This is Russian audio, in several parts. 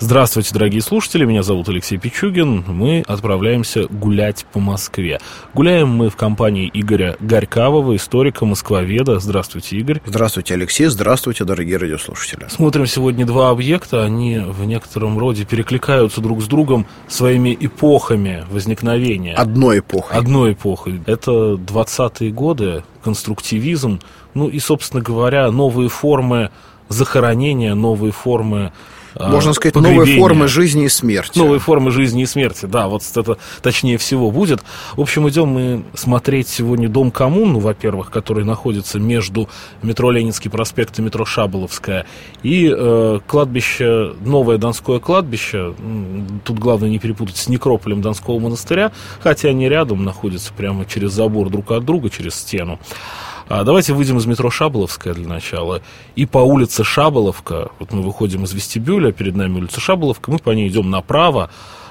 Здравствуйте, дорогие слушатели, меня зовут Алексей Пичугин. Мы отправляемся гулять по Москве. Гуляем мы в компании Игоря Горькавого, историка, москвоведа. Здравствуйте, Игорь. Здравствуйте, Алексей. Здравствуйте, дорогие радиослушатели. Смотрим сегодня два объекта. Они в некотором роде перекликаются друг с другом своими эпохами возникновения. Одной эпохой. Одной эпохой. Это 20-е годы, конструктивизм, ну и, собственно говоря, новые формы захоронения, новые формы Можно сказать, новые формы жизни и смерти. Новые формы жизни и смерти, да, вот это точнее всего будет. В общем, идем мы смотреть сегодня Дом коммуну, во-первых, который находится между метро Ленинский проспект и метро Шаболовская, и э, кладбище, новое Донское кладбище, тут главное не перепутать с некрополем Донского монастыря, хотя они рядом находятся прямо через забор друг от друга, через стену. А давайте выйдем из метро Шаболовская для начала. И по улице Шаболовка, вот мы выходим из вестибюля, перед нами улица Шаболовка, мы по ней идем направо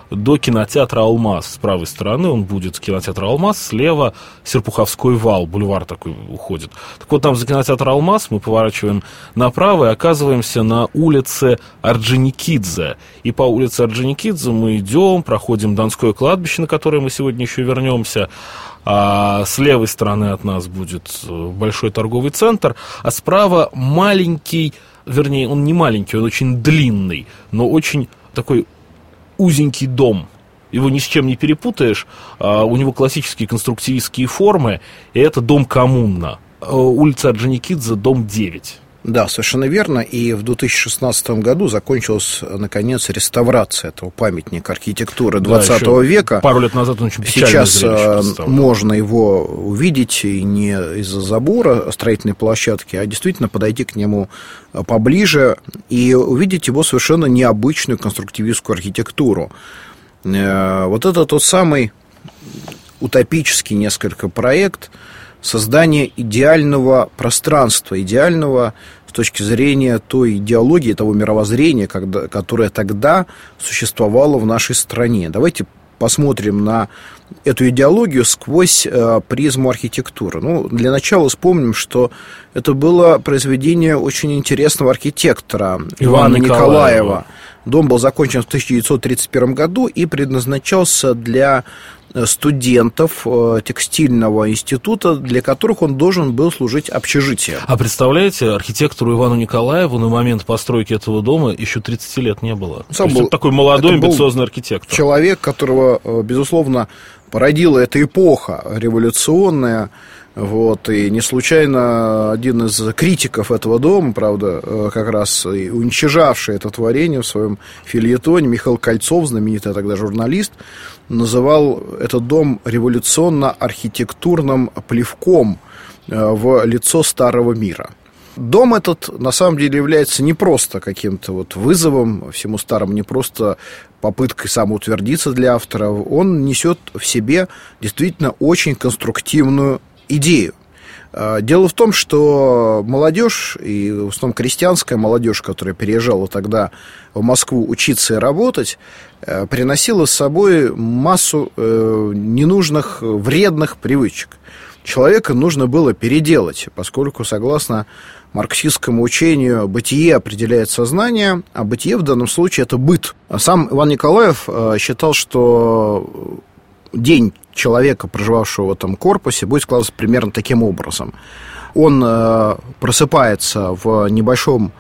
до кинотеатра «Алмаз». С правой стороны он будет кинотеатр «Алмаз», слева Серпуховской вал, бульвар такой уходит. Так вот, там за кинотеатр «Алмаз» мы поворачиваем направо и оказываемся на улице Орджоникидзе. И по улице Орджоникидзе мы идем, проходим Донское кладбище, на которое мы сегодня еще вернемся, а с левой стороны от нас будет э, большой торговый центр, а справа маленький, вернее, он не маленький, он очень длинный, но очень такой узенький дом. Его ни с чем не перепутаешь. А у него классические конструктивистские формы, и это дом коммуна. Э, улица Орджоникидзе, дом 9. Да, совершенно верно. И в 2016 году закончилась, наконец, реставрация этого памятника архитектуры 20 да, века. Пару лет назад он очень Сейчас э, можно его увидеть и не из-за забора строительной площадки, а действительно подойти к нему э, поближе и увидеть его совершенно необычную конструктивистскую архитектуру. Э, вот это тот самый утопический несколько проект – создание идеального пространства, идеального с точки зрения той идеологии, того мировоззрения, когда, которое тогда существовало в нашей стране. Давайте посмотрим на эту идеологию сквозь э, призму архитектуры. Ну, для начала вспомним, что это было произведение очень интересного архитектора Ивана, Ивана Николаева. Николаева. Дом был закончен в 1931 году и предназначался для Э, студентов э, текстильного института, для которых он должен был служить общежитием. А представляете, архитектору Ивану Николаеву на момент постройки этого дома еще 30 лет не было. Сам То был, такой молодой, амбициозный архитектор. Человек, которого, э, безусловно, породила эта эпоха революционная, вот, и не случайно один из критиков этого дома, правда, как раз и уничижавший это творение в своем фильетоне, Михаил Кольцов, знаменитый тогда журналист, называл этот дом революционно-архитектурным плевком э, в лицо старого мира. Дом этот, на самом деле, является не просто каким-то вот вызовом всему старому, не просто попыткой самоутвердиться для автора. Он несет в себе действительно очень конструктивную идею. Э, дело в том, что молодежь, и в основном крестьянская молодежь, которая переезжала тогда в Москву учиться и работать, э, приносила с собой массу э, ненужных, вредных привычек. Человека нужно было переделать, поскольку, согласно марксистскому учению, бытие определяет сознание, а бытие в данном случае это быт. Сам Иван Николаев считал, что день человека, проживавшего в этом корпусе, будет складываться примерно таким образом. Он э, просыпается в небольшом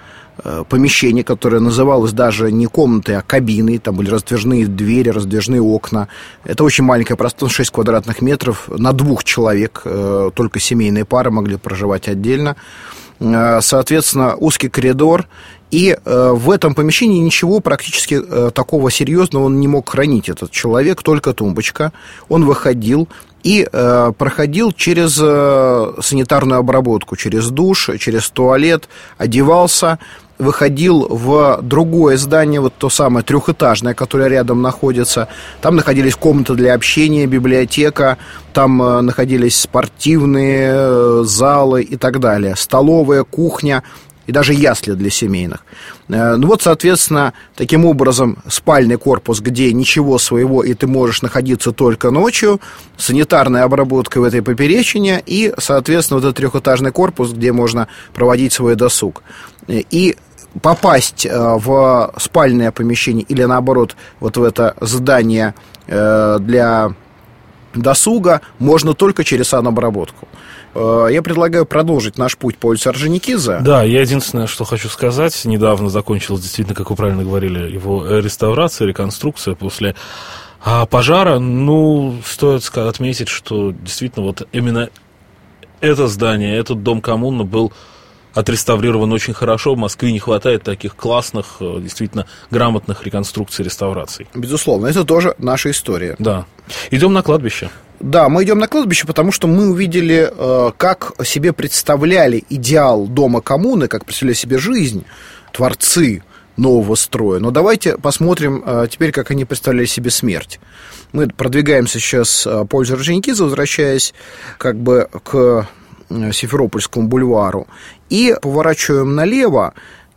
э, помещении, которое называлось даже не комнатой, а кабиной. Там были раздвижные двери, раздвижные окна. Это очень маленькое пространство, 6 квадратных метров. На двух человек, э, только семейные пары могли проживать отдельно. Э, соответственно, узкий коридор. И э, в этом помещении ничего практически э, такого серьезного он не мог хранить, этот человек, только тумбочка. Он выходил и э, проходил через э, санитарную обработку, через душ, через туалет, одевался, выходил в другое здание, вот то самое трехэтажное, которое рядом находится. Там находились комнаты для общения, библиотека, там э, находились спортивные э, залы и так далее, столовая, кухня и даже ясли для семейных. Э, ну вот, соответственно, таким образом спальный корпус, где ничего своего, и ты можешь находиться только ночью, санитарная обработка в этой поперечине, и, соответственно, вот этот трехэтажный корпус, где можно проводить свой досуг. И попасть э, в спальное помещение или, наоборот, вот в это здание э, для досуга можно только через санобработку. Э, я предлагаю продолжить наш путь по улице Орджоникидзе. Да, я единственное, что хочу сказать, недавно закончилась действительно, как вы правильно говорили, его реставрация, реконструкция после а, пожара. Ну, стоит отметить, что действительно вот именно это здание, этот дом коммуны был отреставрирован очень хорошо. В Москве не хватает таких классных, э, действительно грамотных реконструкций, реставраций. Безусловно, это тоже наша история. Да. Идем на кладбище. Да, мы идем на кладбище, потому что мы увидели, э, как себе представляли идеал дома коммуны, как представляли себе жизнь творцы нового строя. Но давайте посмотрим э, теперь, как они представляли себе смерть. Мы продвигаемся сейчас по Орджоникидзе, возвращаясь как бы к Симферопольскому бульвару, и поворачиваем налево,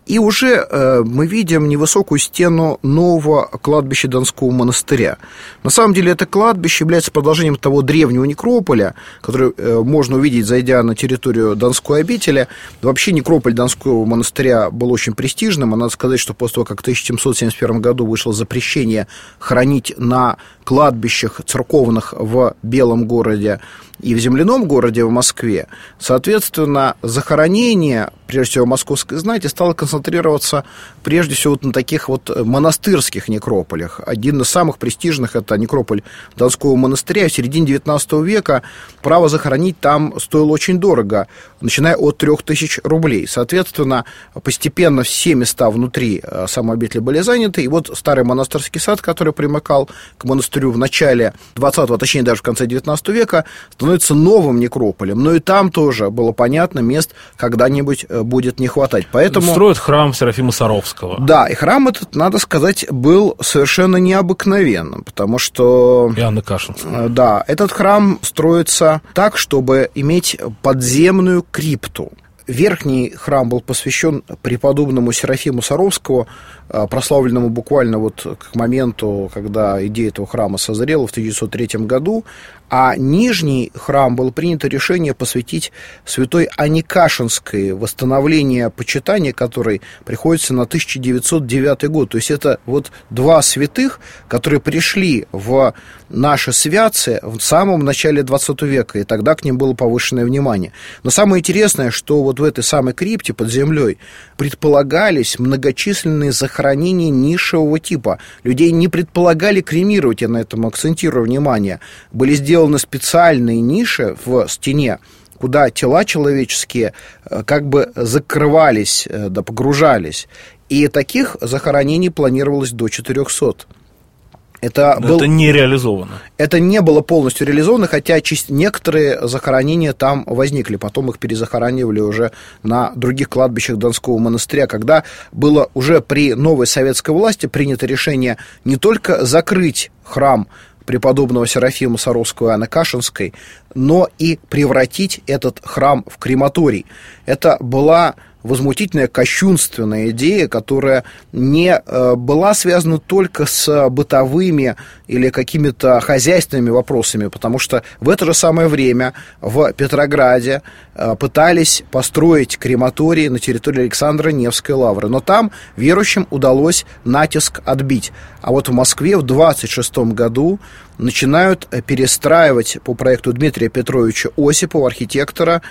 и уже э, мы видим невысокую стену нового кладбища Донского монастыря. На самом деле это кладбище является продолжением того древнего некрополя, который э, можно увидеть, зайдя на территорию Донской обители. Вообще некрополь Донского монастыря был очень престижным. А надо сказать, что после того, как в 1771 году вышло запрещение хранить на кладбищах церковных в Белом городе и в земляном городе в Москве, соответственно, захоронение, прежде всего, московской знати стало концентрироваться прежде всего вот на таких вот монастырских некрополях. Один из самых престижных – это некрополь Донского монастыря. В середине XIX века право захоронить там стоило очень дорого, начиная от 3000 рублей. Соответственно, постепенно все места внутри э, самой обители были заняты, и вот старый монастырский сад, который примыкал к монастырю в начале 20-го, точнее даже в конце 19 века, становится новым некрополем. Но и там тоже было понятно, мест когда-нибудь э, будет не хватать. Поэтому... Строят храм Серафима Саровского. Да, и храм этот, надо сказать, был совершенно необыкновенным, потому что... И Анны Кашинской. Э, да, этот храм строится так, чтобы иметь подземную крипту. Верхний храм был посвящен преподобному Серафиму Саровскому, а, прославленному буквально вот к моменту, когда идея этого храма созрела в 1903 году, а нижний храм было принято решение посвятить святой Аникашинской, восстановление почитания которой приходится на 1909 год. То есть это вот два святых, которые пришли в наше святце в самом начале 20 века, и тогда к ним было повышенное внимание. Но самое интересное, что вот в этой самой крипте под землей предполагались многочисленные захоронения нишевого типа. Людей не предполагали кремировать, я на этом акцентирую внимание. Были сделаны специальные ниши в стене, куда тела человеческие э, как бы закрывались, э, да погружались. И таких захоронений планировалось до 400. Это, был, это не реализовано. Это не было полностью реализовано, хотя некоторые захоронения там возникли. Потом их перезахоранивали уже на других кладбищах Донского монастыря, когда было уже при новой советской власти принято решение не только закрыть храм преподобного Серафима Саровского и Анны Кашинской, но и превратить этот храм в крематорий. Это была возмутительная, кощунственная идея, которая не э, была связана только с бытовыми или какими-то хозяйственными вопросами, потому что в это же самое время в Петрограде э, пытались построить крематорий на территории Александра Невской лавры, но там верующим удалось натиск отбить. А вот в Москве в 26 году начинают перестраивать по проекту Дмитрия Петровича Осипова, архитектора,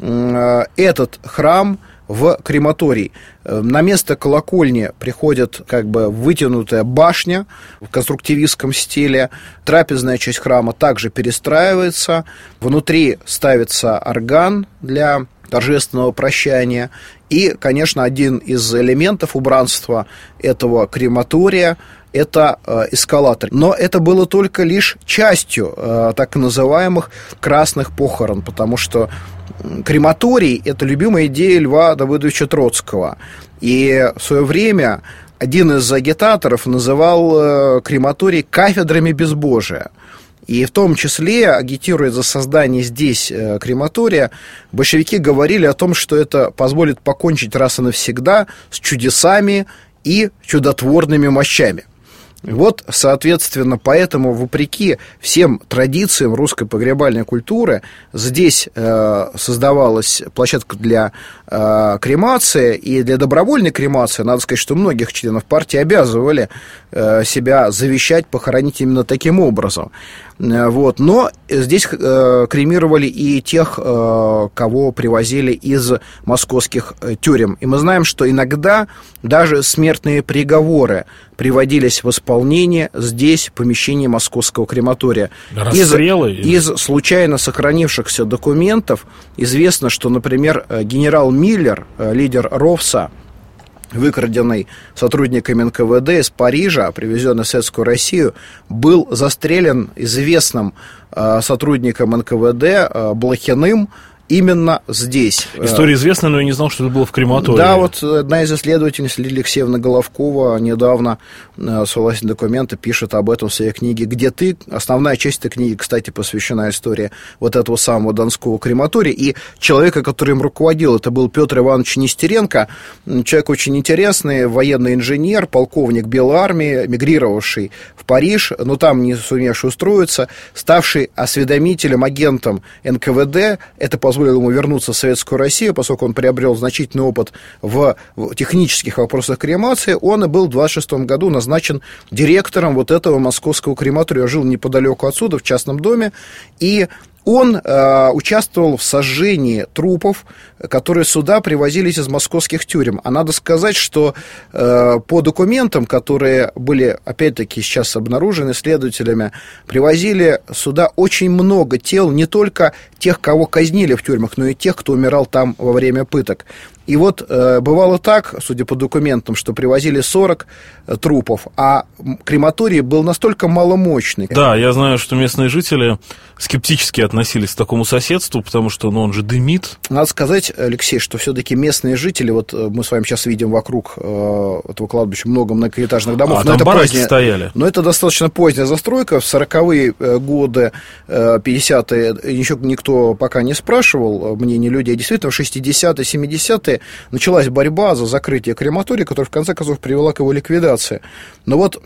э, этот храм – в крематорий. Э, на место колокольни приходит как бы вытянутая башня в конструктивистском стиле. Трапезная часть храма также перестраивается. Внутри ставится орган для торжественного прощания. И, конечно, один из элементов убранства этого крематория это э, эскалатор. Но это было только лишь частью э, так называемых красных похорон, потому что крематорий – это любимая идея Льва Давыдовича Троцкого. И в свое время один из агитаторов называл э, крематорий кафедрами безбожия. И в том числе, агитируя за создание здесь э, крематория, большевики говорили о том, что это позволит покончить раз и навсегда с чудесами и чудотворными мощами. Вот, соответственно, поэтому, вопреки всем традициям русской погребальной культуры, здесь э, создавалась площадка для э, кремации, и для добровольной кремации, надо сказать, что многих членов партии обязывали э, себя завещать, похоронить именно таким образом. Э, вот. Но здесь э, кремировали и тех, э, кого привозили из московских э, тюрем. И мы знаем, что иногда даже смертные приговоры приводились в исполнение здесь, в помещении московского крематория. Расстрелы? Из, из случайно сохранившихся документов известно, что, например, э, генерал Миллер, э, лидер РОВСа, выкраденный сотрудниками НКВД из Парижа, привезенный в Советскую Россию, был застрелен известным э, сотрудником НКВД Блохиным, именно здесь. История известна, но я не знал, что это было в крематории. Да, вот одна из исследовательниц Лилия Алексеевна Головкова недавно э, ссылаясь на документы, пишет об этом в своей книге «Где ты?». Основная часть этой книги, кстати, посвящена истории вот этого самого Донского крематория. И человека, который им руководил, это был Петр Иванович Нестеренко, человек очень интересный, военный инженер, полковник Белой армии, мигрировавший в Париж, но там не сумевший устроиться, ставший осведомителем, агентом НКВД. Это, по позволил ему вернуться в Советскую Россию, поскольку он приобрел значительный опыт в, технических вопросах кремации, он и был в 26 году назначен директором вот этого московского крематория. Жил неподалеку отсюда, в частном доме, и он э, участвовал в сожжении трупов, которые сюда привозились из московских тюрем. А надо сказать, что э, по документам, которые были, опять-таки, сейчас обнаружены следователями, привозили сюда очень много тел, не только тех, кого казнили в тюрьмах, но и тех, кто умирал там во время пыток. И вот э, бывало так, судя по документам, что привозили 40 э, трупов, а крематорий был настолько маломощный. Да, я знаю, что местные жители скептически относились к такому соседству, потому что ну, он же дымит. Надо сказать, Алексей, что все-таки местные жители, вот э, мы с вами сейчас видим вокруг э, этого кладбища много многоэтажных домов. А, но там это позднее, стояли. Но это достаточно поздняя застройка. В 40-е э, годы, 50-е, еще никто пока не спрашивал мнение людей. Действительно, в 60-е, 70-е началась борьба за закрытие крематория, которая в конце концов привела к его ликвидации. Но вот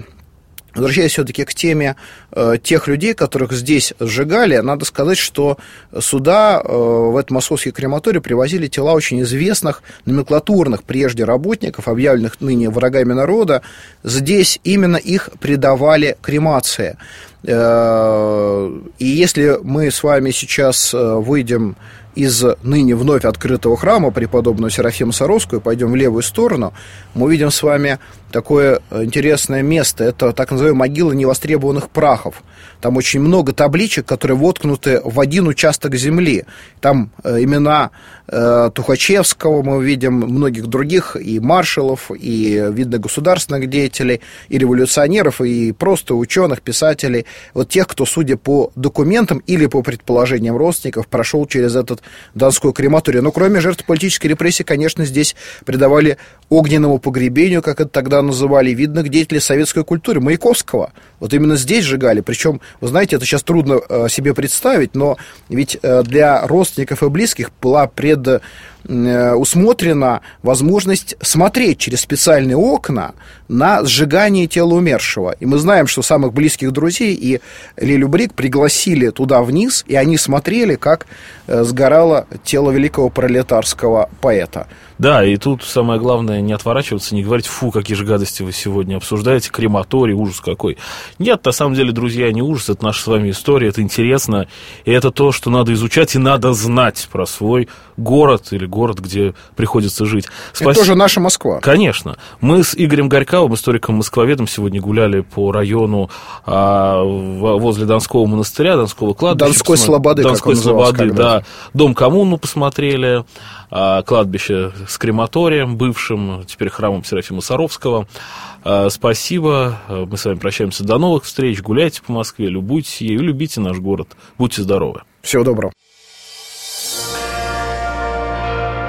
Возвращаясь все-таки к теме э, тех людей, которых здесь сжигали, надо сказать, что сюда, э, в этот московский крематорий, привозили тела очень известных номенклатурных прежде работников, объявленных ныне врагами народа. Здесь именно их предавали кремации. Э, и если мы с вами сейчас э, выйдем из ныне вновь открытого храма преподобного Серафима Саровского и пойдем в левую сторону, мы увидим с вами такое интересное место. Это так называемая могила невостребованных прахов. Там очень много табличек, которые воткнуты в один участок земли. Там э, имена э, Тухачевского, мы увидим многих других, и маршалов, и, видно, государственных деятелей, и революционеров, и просто ученых, писателей. Вот тех, кто, судя по документам или по предположениям родственников, прошел через этот Донской крематорий. Но кроме жертв политической репрессии, конечно, здесь придавали огненному погребению, как это тогда называли, видных деятелей советской культуры, Маяковского. Вот именно здесь сжигали. Причем, вы знаете, это сейчас трудно э, себе представить, но ведь э, для родственников и близких была пред Э, усмотрена возможность смотреть через специальные окна на сжигание тела умершего. И мы знаем, что самых близких друзей и Лилю Брик пригласили туда вниз, и они смотрели, как э, сгорало тело великого пролетарского поэта. Да, и тут самое главное не отворачиваться, не говорить, фу, какие же гадости вы сегодня обсуждаете, крематорий, ужас какой. Нет, на самом деле, друзья, не ужас, это наша с вами история, это интересно, и это то, что надо изучать и надо знать про свой город или город, где приходится жить. Спас... Это тоже наша Москва. Конечно. Мы с Игорем Горьковым, историком-москвоведом, сегодня гуляли по району а, возле Донского монастыря, Донского кладбища. Донской Слободы, Донской как он Слободы, да. Дом коммуну посмотрели, а, кладбище с крематорием бывшим, теперь храмом Серафима Саровского. А, спасибо. Мы с вами прощаемся. До новых встреч. Гуляйте по Москве, любуйтесь ею, любите наш город. Будьте здоровы. Всего доброго.